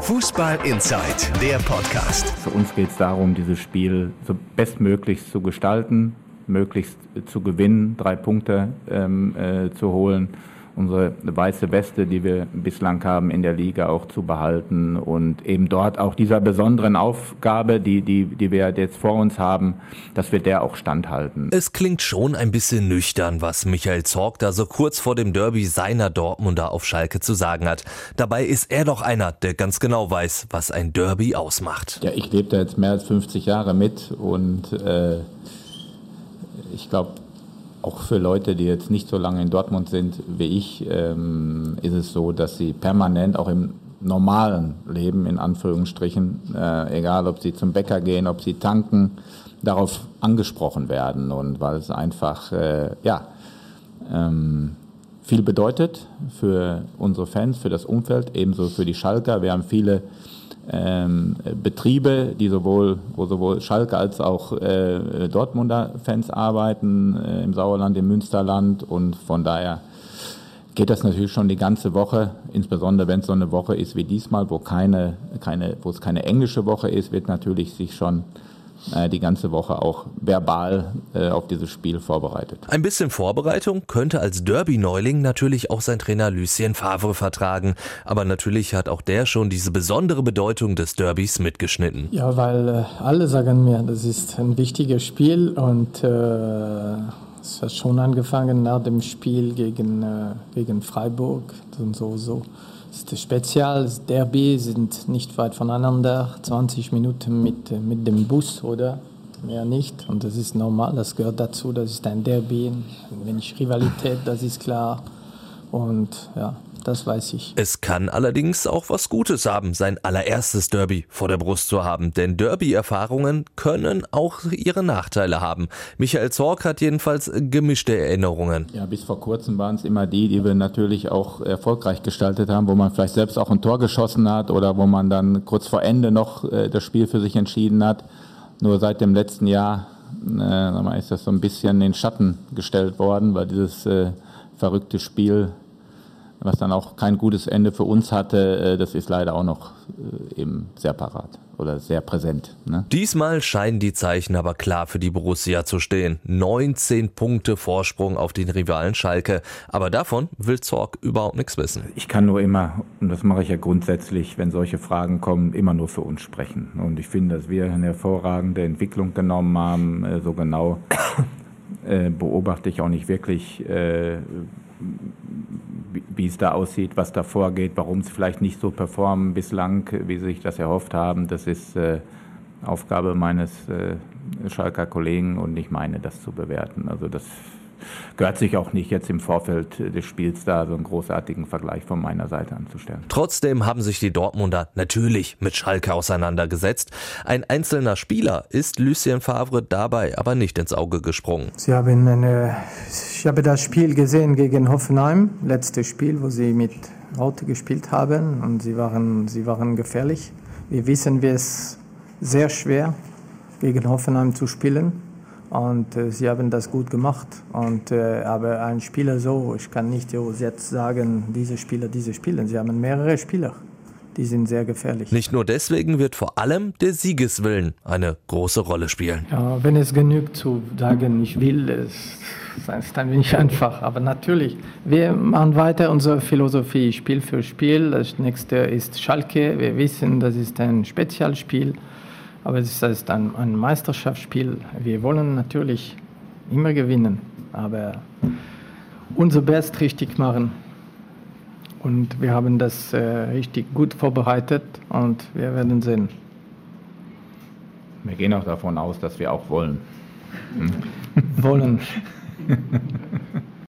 Fußball Inside, der Podcast. Für uns geht es darum, dieses Spiel so bestmöglichst zu gestalten, möglichst zu gewinnen, drei Punkte ähm, äh, zu holen unsere weiße Weste, die wir bislang haben in der Liga auch zu behalten und eben dort auch dieser besonderen Aufgabe, die, die, die wir jetzt vor uns haben, dass wir der auch standhalten. Es klingt schon ein bisschen nüchtern, was Michael Zorg da so kurz vor dem Derby seiner Dortmunder auf Schalke zu sagen hat. Dabei ist er doch einer, der ganz genau weiß, was ein Derby ausmacht. Ja, ich lebe da jetzt mehr als 50 Jahre mit und äh, ich glaube, auch für Leute, die jetzt nicht so lange in Dortmund sind wie ich, ähm, ist es so, dass sie permanent auch im normalen Leben, in Anführungsstrichen, äh, egal ob sie zum Bäcker gehen, ob sie tanken, darauf angesprochen werden. Und weil es einfach, äh, ja, ähm, viel bedeutet für unsere Fans, für das Umfeld, ebenso für die Schalker. Wir haben viele ähm, Betriebe, die sowohl, wo sowohl Schalke als auch äh, Dortmunder Fans arbeiten, äh, im Sauerland, im Münsterland. Und von daher geht das natürlich schon die ganze Woche, insbesondere wenn es so eine Woche ist wie diesmal, wo keine, keine, wo es keine englische Woche ist, wird natürlich sich schon die ganze Woche auch verbal äh, auf dieses Spiel vorbereitet. Ein bisschen Vorbereitung könnte als Derby-Neuling natürlich auch sein Trainer Lucien Favre vertragen. Aber natürlich hat auch der schon diese besondere Bedeutung des Derbys mitgeschnitten. Ja, weil äh, alle sagen mir, das ist ein wichtiges Spiel und äh, es hat schon angefangen nach dem Spiel gegen, äh, gegen Freiburg und so, so. Ist Spezial, das Derby sind nicht weit voneinander, 20 Minuten mit, mit dem Bus oder? Mehr nicht. Und das ist normal, das gehört dazu, das ist ein Derby, wenn ich Rivalität, das ist klar. Und ja, das weiß ich. Es kann allerdings auch was Gutes haben, sein allererstes Derby vor der Brust zu haben, denn Derby-Erfahrungen können auch ihre Nachteile haben. Michael Zorc hat jedenfalls gemischte Erinnerungen. Ja, bis vor kurzem waren es immer die, die wir natürlich auch erfolgreich gestaltet haben, wo man vielleicht selbst auch ein Tor geschossen hat oder wo man dann kurz vor Ende noch äh, das Spiel für sich entschieden hat. Nur seit dem letzten Jahr äh, ist das so ein bisschen in den Schatten gestellt worden, weil dieses äh, verrückte Spiel was dann auch kein gutes Ende für uns hatte, äh, das ist leider auch noch äh, eben sehr parat oder sehr präsent. Ne? Diesmal scheinen die Zeichen aber klar für die Borussia zu stehen. 19 Punkte Vorsprung auf den Rivalen Schalke. Aber davon will Zorg überhaupt nichts wissen. Ich kann nur immer, und das mache ich ja grundsätzlich, wenn solche Fragen kommen, immer nur für uns sprechen. Und ich finde, dass wir eine hervorragende Entwicklung genommen haben. Äh, so genau beobachte ich auch nicht wirklich wie es da aussieht, was da vorgeht, warum sie vielleicht nicht so performen bislang, wie sie sich das erhofft haben. Das ist äh, Aufgabe meines äh, Schalker Kollegen und ich meine, das zu bewerten. Also das gehört sich auch nicht jetzt im Vorfeld des Spiels da so einen großartigen Vergleich von meiner Seite anzustellen. Trotzdem haben sich die Dortmunder natürlich mit Schalke auseinandergesetzt. Ein einzelner Spieler ist Lucien Favre dabei aber nicht ins Auge gesprungen. Sie haben eine, ich habe das Spiel gesehen gegen Hoffenheim, letztes Spiel, wo sie mit Raute gespielt haben und sie waren, sie waren gefährlich. Wir wissen, wie es sehr schwer gegen Hoffenheim zu spielen. Und äh, sie haben das gut gemacht. Und, äh, aber ein Spieler so, ich kann nicht jetzt sagen, diese Spieler, diese Spieler. Sie haben mehrere Spieler. Die sind sehr gefährlich. Nicht nur deswegen wird vor allem der Siegeswillen eine große Rolle spielen. Ja, wenn es genügt zu sagen, ich will, es ist ein wenig einfach. Aber natürlich, wir machen weiter unsere Philosophie Spiel für Spiel. Das nächste ist Schalke. Wir wissen, das ist ein Spezialspiel. Aber es ist ein, ein Meisterschaftsspiel. Wir wollen natürlich immer gewinnen, aber unser Best richtig machen. Und wir haben das äh, richtig gut vorbereitet und wir werden sehen. Wir gehen auch davon aus, dass wir auch wollen. Hm? wollen.